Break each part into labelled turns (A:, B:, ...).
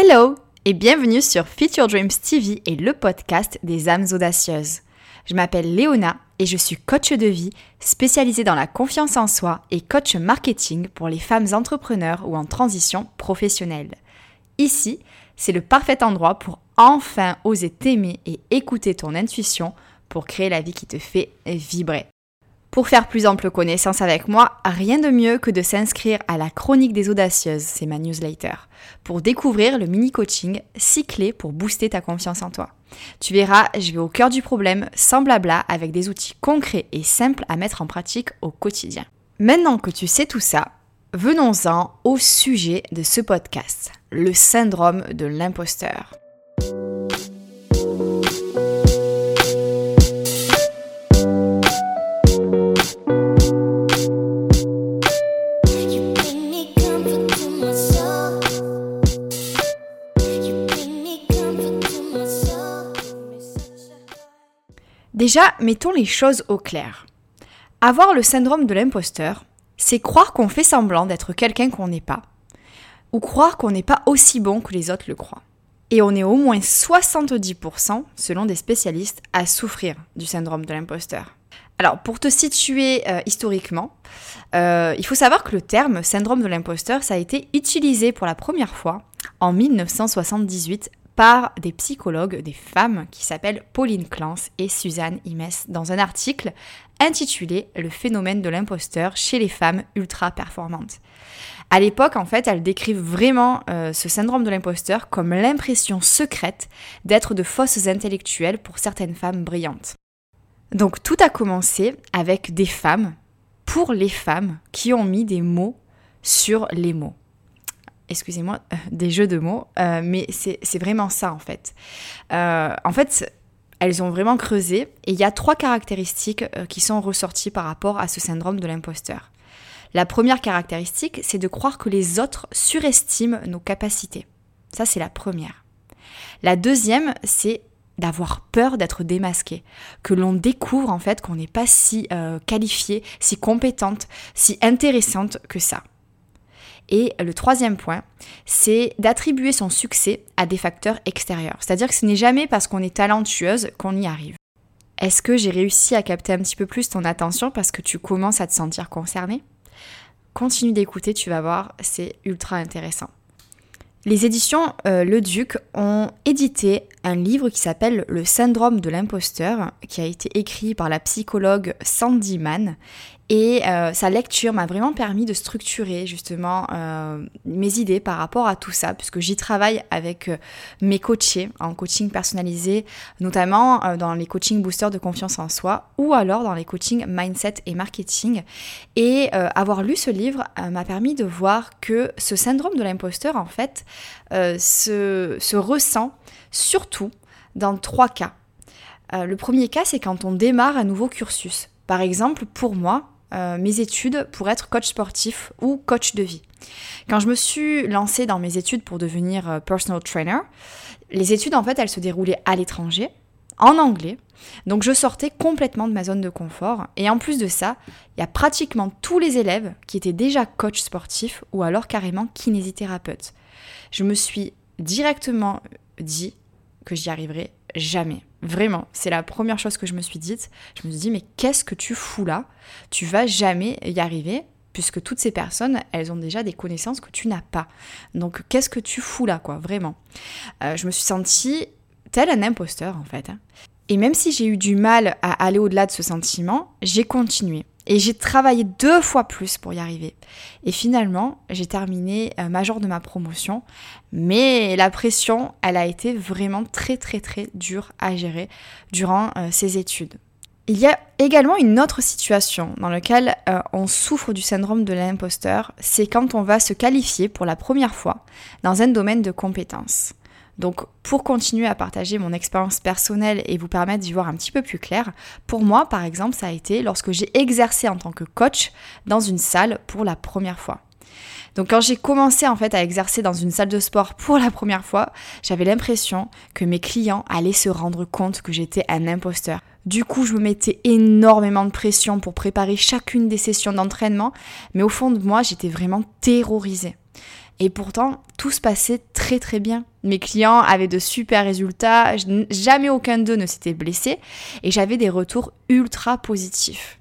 A: Hello et bienvenue sur Your Dreams TV et le podcast des âmes audacieuses. Je m'appelle Léona et je suis coach de vie spécialisée dans la confiance en soi et coach marketing pour les femmes entrepreneurs ou en transition professionnelle. Ici, c'est le parfait endroit pour enfin oser t'aimer et écouter ton intuition pour créer la vie qui te fait vibrer. Pour faire plus ample connaissance avec moi, rien de mieux que de s'inscrire à la chronique des audacieuses, c'est ma newsletter, pour découvrir le mini-coaching 6 clés pour booster ta confiance en toi. Tu verras, je vais au cœur du problème, sans blabla, avec des outils concrets et simples à mettre en pratique au quotidien. Maintenant que tu sais tout ça, venons-en au sujet de ce podcast, le syndrome de l'imposteur. Déjà, mettons les choses au clair. Avoir le syndrome de l'imposteur, c'est croire qu'on fait semblant d'être quelqu'un qu'on n'est pas, ou croire qu'on n'est pas aussi bon que les autres le croient. Et on est au moins 70%, selon des spécialistes, à souffrir du syndrome de l'imposteur. Alors, pour te situer euh, historiquement, euh, il faut savoir que le terme syndrome de l'imposteur, ça a été utilisé pour la première fois en 1978 par des psychologues, des femmes qui s'appellent Pauline Clance et Suzanne Imes dans un article intitulé Le phénomène de l'imposteur chez les femmes ultra performantes. À l'époque, en fait, elles décrivent vraiment euh, ce syndrome de l'imposteur comme l'impression secrète d'être de fausses intellectuelles pour certaines femmes brillantes. Donc tout a commencé avec des femmes, pour les femmes, qui ont mis des mots sur les mots excusez-moi, euh, des jeux de mots, euh, mais c'est vraiment ça en fait. Euh, en fait, elles ont vraiment creusé et il y a trois caractéristiques qui sont ressorties par rapport à ce syndrome de l'imposteur. La première caractéristique, c'est de croire que les autres surestiment nos capacités. Ça, c'est la première. La deuxième, c'est d'avoir peur d'être démasqué, que l'on découvre en fait qu'on n'est pas si qualifié, si compétente, si intéressante que ça. Et le troisième point, c'est d'attribuer son succès à des facteurs extérieurs. C'est-à-dire que ce n'est jamais parce qu'on est talentueuse qu'on y arrive. Est-ce que j'ai réussi à capter un petit peu plus ton attention parce que tu commences à te sentir concerné? Continue d'écouter, tu vas voir, c'est ultra intéressant. Les éditions euh, Le Duc ont édité un livre qui s'appelle Le syndrome de l'imposteur, qui a été écrit par la psychologue Sandy Mann et euh, sa lecture m'a vraiment permis de structurer justement euh, mes idées par rapport à tout ça, puisque j'y travaille avec euh, mes coachés en coaching personnalisé, notamment dans les coaching boosters de confiance en soi ou alors dans les coaching mindset et marketing. Et avoir lu ce livre m'a permis de voir que ce syndrome de l'imposteur, en fait, se ressent surtout dans trois cas. le premier cas, c'est quand on démarre un nouveau cursus. Par exemple, pour moi, euh, mes études pour être coach sportif ou coach de vie. Quand je me suis lancée dans mes études pour devenir euh, personal trainer, les études en fait elles se déroulaient à l'étranger, en anglais. Donc je sortais complètement de ma zone de confort. Et en plus de ça, il y a pratiquement tous les élèves qui étaient déjà coach sportif ou alors carrément kinésithérapeute. Je me suis directement dit que j'y arriverais jamais. Vraiment, c'est la première chose que je me suis dite. Je me suis dit, mais qu'est-ce que tu fous là? Tu vas jamais y arriver, puisque toutes ces personnes, elles ont déjà des connaissances que tu n'as pas. Donc, qu'est-ce que tu fous là, quoi, vraiment? Euh, Je me suis sentie tel un imposteur, en fait. Et même si j'ai eu du mal à aller au-delà de ce sentiment, j'ai continué. Et j'ai travaillé deux fois plus pour y arriver. Et finalement, j'ai terminé euh, major de ma promotion. Mais la pression, elle a été vraiment très très très dure à gérer durant euh, ces études. Il y a également une autre situation dans laquelle euh, on souffre du syndrome de l'imposteur, c'est quand on va se qualifier pour la première fois dans un domaine de compétences. Donc pour continuer à partager mon expérience personnelle et vous permettre d'y voir un petit peu plus clair, pour moi par exemple ça a été lorsque j'ai exercé en tant que coach dans une salle pour la première fois. Donc quand j'ai commencé en fait à exercer dans une salle de sport pour la première fois, j'avais l'impression que mes clients allaient se rendre compte que j'étais un imposteur. Du coup, je me mettais énormément de pression pour préparer chacune des sessions d'entraînement, mais au fond de moi, j'étais vraiment terrorisée. Et pourtant, tout se passait très très bien. Mes clients avaient de super résultats, jamais aucun d'eux ne s'était blessé et j'avais des retours ultra positifs.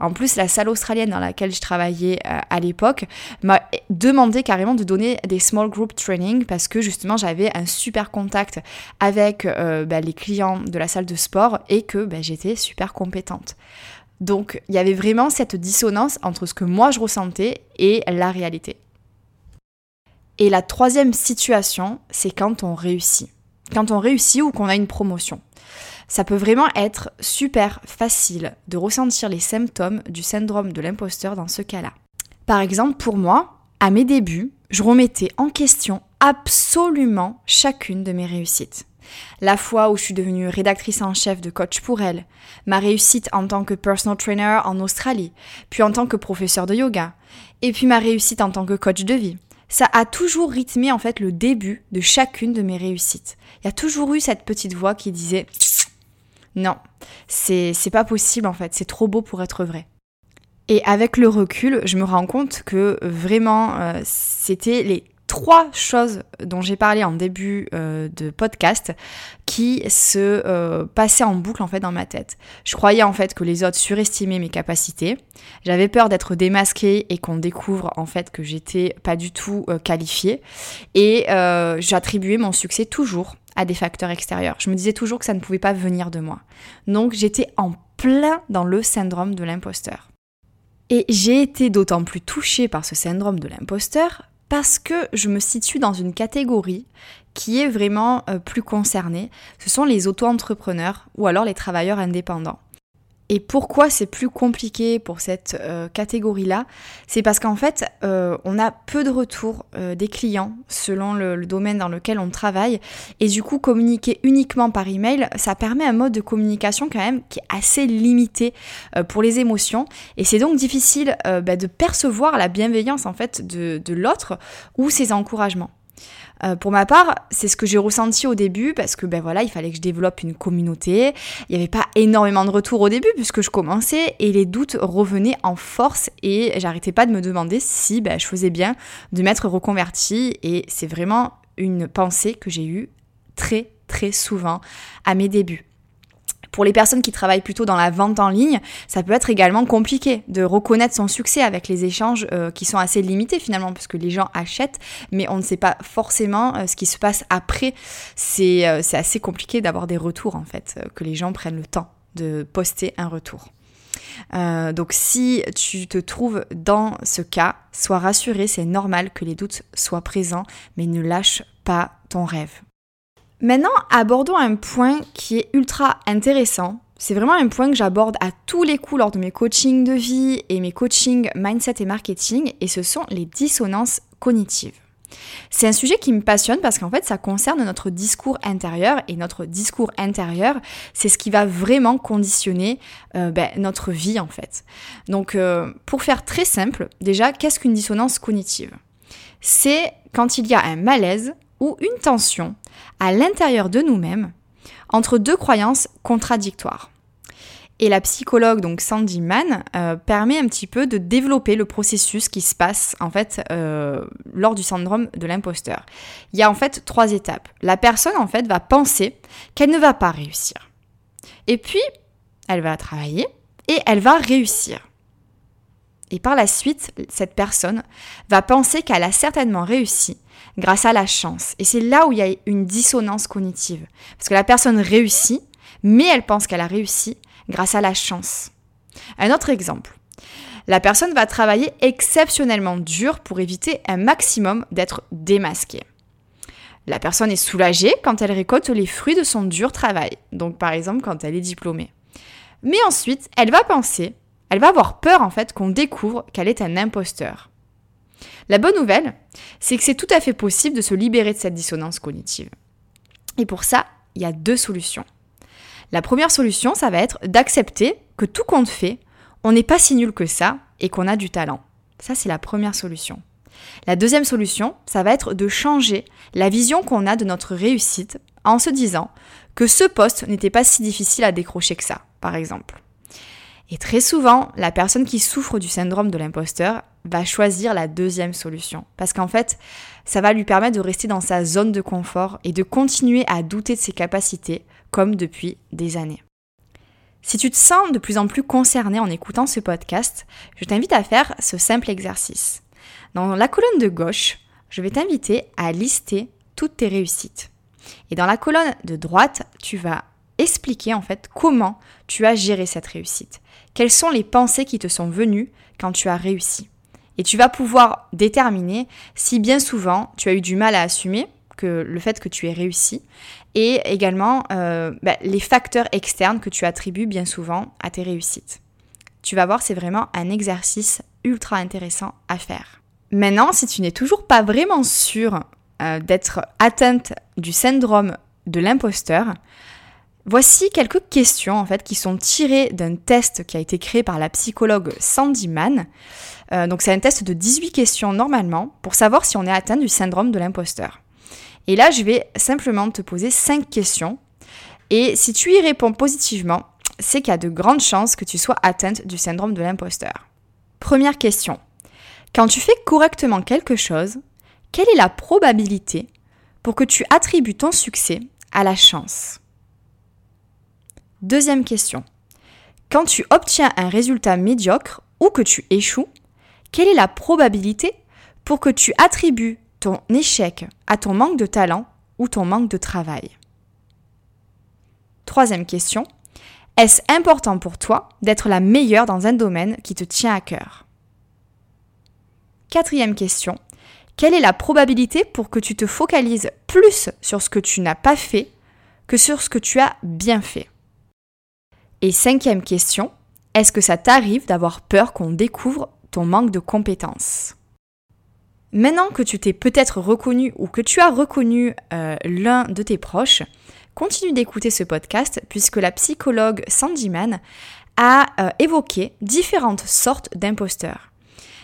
A: En plus, la salle australienne dans laquelle je travaillais euh, à l'époque m'a demandé carrément de donner des small group training parce que justement j'avais un super contact avec euh, bah, les clients de la salle de sport et que bah, j'étais super compétente. Donc il y avait vraiment cette dissonance entre ce que moi je ressentais et la réalité. Et la troisième situation, c'est quand on réussit. Quand on réussit ou qu'on a une promotion. Ça peut vraiment être super facile de ressentir les symptômes du syndrome de l'imposteur dans ce cas-là. Par exemple, pour moi, à mes débuts, je remettais en question absolument chacune de mes réussites. La fois où je suis devenue rédactrice en chef de Coach pour elle, ma réussite en tant que personal trainer en Australie, puis en tant que professeur de yoga, et puis ma réussite en tant que coach de vie, ça a toujours rythmé en fait le début de chacune de mes réussites. Il y a toujours eu cette petite voix qui disait non, c'est pas possible en fait, c'est trop beau pour être vrai. Et avec le recul, je me rends compte que vraiment, euh, c'était les trois choses dont j'ai parlé en début euh, de podcast qui se euh, passaient en boucle en fait dans ma tête. Je croyais en fait que les autres surestimaient mes capacités. J'avais peur d'être démasquée et qu'on découvre en fait que j'étais pas du tout euh, qualifiée. Et j'attribuais mon succès toujours à des facteurs extérieurs. Je me disais toujours que ça ne pouvait pas venir de moi. Donc j'étais en plein dans le syndrome de l'imposteur. Et j'ai été d'autant plus touchée par ce syndrome de l'imposteur parce que je me situe dans une catégorie qui est vraiment euh, plus concernée. Ce sont les auto-entrepreneurs ou alors les travailleurs indépendants. Et pourquoi c'est plus compliqué pour cette euh, catégorie-là? C'est parce qu'en fait, euh, on a peu de retours euh, des clients selon le, domaine dans lequel on travaille. Et du coup, communiquer uniquement par email, ça permet un mode de communication quand même qui est assez limité pour les émotions. Et c'est donc difficile bah, de percevoir la bienveillance en fait de, de l'autre ou ses encouragements. Euh, pour ma part, c'est ce que j'ai ressenti au début parce que ben voilà, il fallait que je développe une communauté. Il n'y avait pas énormément de retours au début puisque je commençais et les doutes revenaient en force et j'arrêtais pas de me demander si ben, je faisais bien de m'être reconvertie et c'est vraiment une pensée que j'ai eue très très souvent à mes débuts. Pour les personnes qui travaillent plutôt dans la vente en ligne, ça peut être également compliqué de reconnaître son succès avec les échanges euh, qui sont assez limités finalement, parce que les gens achètent, mais on ne sait pas forcément euh, ce qui se passe après. Euh, c'est assez compliqué d'avoir des retours en fait, que les gens prennent le temps de poster un retour. donc si tu te trouves dans ce cas, sois rassuré, c'est normal que les doutes soient présents, mais ne lâche pas ton rêve. Maintenant, abordons un point qui est ultra intéressant. C'est vraiment un point que j'aborde à tous les coups lors de mes coachings de vie et mes coachings mindset et marketing, et ce sont les dissonances cognitives. C'est un sujet qui me passionne parce qu'en fait, ça concerne notre discours intérieur et notre discours intérieur, c'est ce qui va vraiment conditionner euh, ben, notre vie en fait. Donc, euh, pour faire très simple, déjà, qu'est-ce qu'une dissonance cognitive? C'est quand il y a un malaise ou une tension à l'intérieur de nous-mêmes entre deux croyances contradictoires. Et la psychologue, donc Sandy Mann, euh, permet un petit peu de développer le processus qui se passe en fait euh, lors du syndrome de l'imposteur. Il y a en fait trois étapes. La personne en fait va penser qu'elle ne va pas réussir. Et puis, elle va travailler et elle va réussir. Et par la suite, cette personne va penser qu'elle a certainement réussi grâce à la chance. Et c'est là où il y a une dissonance cognitive. Parce que la personne réussit, mais elle pense qu'elle a réussi grâce à la chance. Un autre exemple. La personne va travailler exceptionnellement dur pour éviter un maximum d'être démasquée. La personne est soulagée quand elle récolte les fruits de son dur travail, donc par exemple quand elle est diplômée. Mais ensuite, elle va penser, elle va avoir peur en fait qu'on découvre qu'elle est un imposteur. La bonne nouvelle, c'est que c'est tout à fait possible de se libérer de cette dissonance cognitive. Et pour ça, il y a deux solutions. La première solution, ça va être d'accepter que tout compte fait, on n'est pas si nul que ça et qu'on a du talent. Ça, c'est la première solution. La deuxième solution, ça va être de changer la vision qu'on a de notre réussite en se disant que ce poste n'était pas si difficile à décrocher que ça, par exemple. Et très souvent, la personne qui souffre du syndrome de l'imposteur va choisir la deuxième solution. Parce qu'en fait, ça va lui permettre de rester dans sa zone de confort et de continuer à douter de ses capacités, comme depuis des années. Si tu te sens de plus en plus concerné en écoutant ce podcast, je t'invite à faire ce simple exercice. Dans la colonne de gauche, je vais t'inviter à lister toutes tes réussites. Et dans la colonne de droite, tu vas expliquer en fait comment tu as géré cette réussite. Quelles sont les pensées qui te sont venues quand tu as réussi? Et tu vas pouvoir déterminer si bien souvent tu as eu du mal à assumer que le fait que tu aies réussi et également euh, bah, les facteurs externes que tu attribues bien souvent à tes réussites. Tu vas voir, c'est vraiment un exercice ultra intéressant à faire. Maintenant, si tu n'es toujours pas vraiment sûr euh, d'être atteinte du syndrome de l'imposteur, voici quelques questions en fait qui sont tirées d'un test qui a été créé par la psychologue Sandy Mann. Euh, donc c'est un test de 18 questions normalement pour savoir si on est atteint du syndrome de l'imposteur. Et là, je vais simplement te poser 5 questions. Et si tu y réponds positivement, c'est qu'il y a de grandes chances que tu sois atteinte du syndrome de l'imposteur. Première question. Quand tu fais correctement quelque chose, quelle est la probabilité pour que tu attribues ton succès à la chance? Deuxième question. Quand tu obtiens un résultat médiocre ou que tu échoues, quelle est la probabilité pour que tu attribues ton échec à ton manque de talent ou ton manque de travail? Troisième question. Est-ce important pour toi d'être la meilleure dans un domaine qui te tient à cœur? Quatrième question. Quelle est la probabilité pour que tu te focalises plus sur ce que tu n'as pas fait que sur ce que tu as bien fait? Et cinquième question. Est-ce que ça t'arrive d'avoir peur qu'on découvre ton manque de compétences? Maintenant que tu t'es peut-être reconnu ou que tu as reconnu euh, l'un de tes proches, continue d'écouter ce podcast puisque la psychologue Sandy Mann a euh, évoqué différentes sortes d'imposteurs.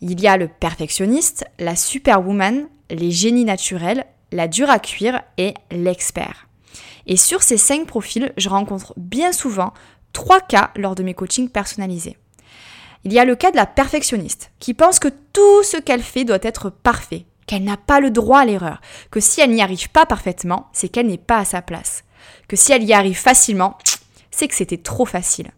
A: Il y a le perfectionniste, la superwoman, les génies naturels, la dure à cuire et l'expert. Et sur ces cinq profils, je rencontre bien souvent trois cas lors de mes coachings personnalisés. Il y a le cas de la perfectionniste, qui pense que tout ce qu'elle fait doit être parfait, qu'elle n'a pas le droit à l'erreur, que si elle n'y arrive pas parfaitement, c'est qu'elle n'est pas à sa place, que si elle y arrive facilement, c'est que c'était trop facile.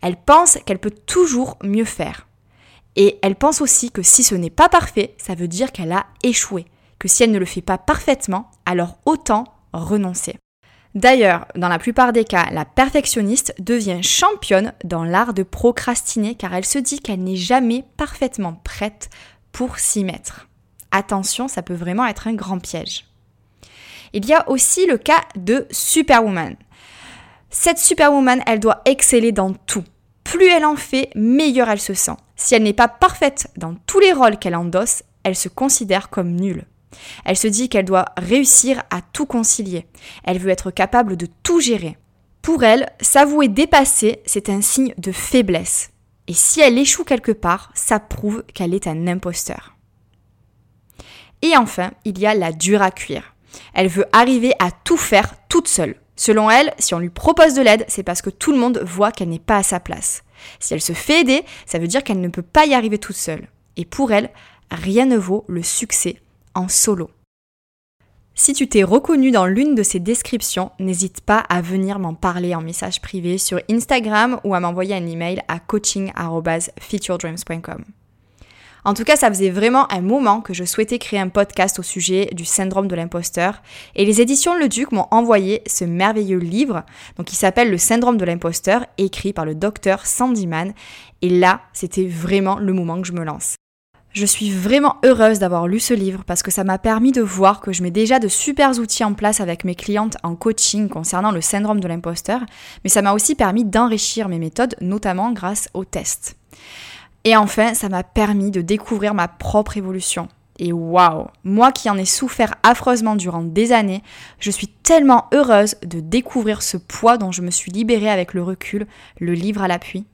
A: Elle pense qu'elle peut toujours mieux faire. Et elle pense aussi que si ce n'est pas parfait, ça veut dire qu'elle a échoué, que si elle ne le fait pas parfaitement, alors autant renoncer. D'ailleurs, dans la plupart des cas, la perfectionniste devient championne dans l'art de procrastiner car elle se dit qu'elle n'est jamais parfaitement prête pour s'y mettre. Attention, ça peut vraiment être un grand piège. Il y a aussi le cas de Superwoman. Cette Superwoman, elle doit exceller dans tout. Plus elle en fait, meilleure elle se sent. Si elle n'est pas parfaite dans tous les rôles qu'elle endosse, elle se considère comme nulle. Elle se dit qu'elle doit réussir à tout concilier. Elle veut être capable de tout gérer. Pour elle, s'avouer dépassée, c'est un signe de faiblesse. Et si elle échoue quelque part, ça prouve qu'elle est un imposteur. Et enfin, il y a la dure à cuire. Elle veut arriver à tout faire toute seule. Selon elle, si on lui propose de l'aide, c'est parce que tout le monde voit qu'elle n'est pas à sa place. Si elle se fait aider, ça veut dire qu'elle ne peut pas y arriver toute seule. Et pour elle, rien ne vaut le succès en solo. Si tu t'es reconnu dans l'une de ces descriptions, n'hésite pas à venir m'en parler en message privé sur Instagram ou à m'envoyer un email à coaching@featuredreams.com. En tout cas, ça faisait vraiment un moment que je souhaitais créer un podcast au sujet du syndrome de l'imposteur et les éditions Le Duc m'ont envoyé ce merveilleux livre donc qui s'appelle Le syndrome de l'imposteur écrit par le docteur Sandyman et là, c'était vraiment le moment que je me lance. Je suis vraiment heureuse d'avoir lu ce livre parce que ça m'a permis de voir que je mets déjà de super outils en place avec mes clientes en coaching concernant le syndrome de l'imposteur, mais ça m'a aussi permis d'enrichir mes méthodes, notamment grâce aux tests. Et enfin, ça m'a permis de découvrir ma propre évolution. Et waouh, moi qui en ai souffert affreusement durant des années, je suis tellement heureuse de découvrir ce poids dont je me suis libérée avec le recul, le livre à l'appui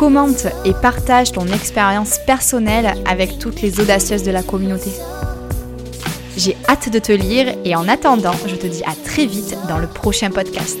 A: commente et partage ton expérience personnelle avec toutes les audacieuses de la communauté. J'ai hâte de te lire et en attendant, je te dis à très vite dans le prochain podcast.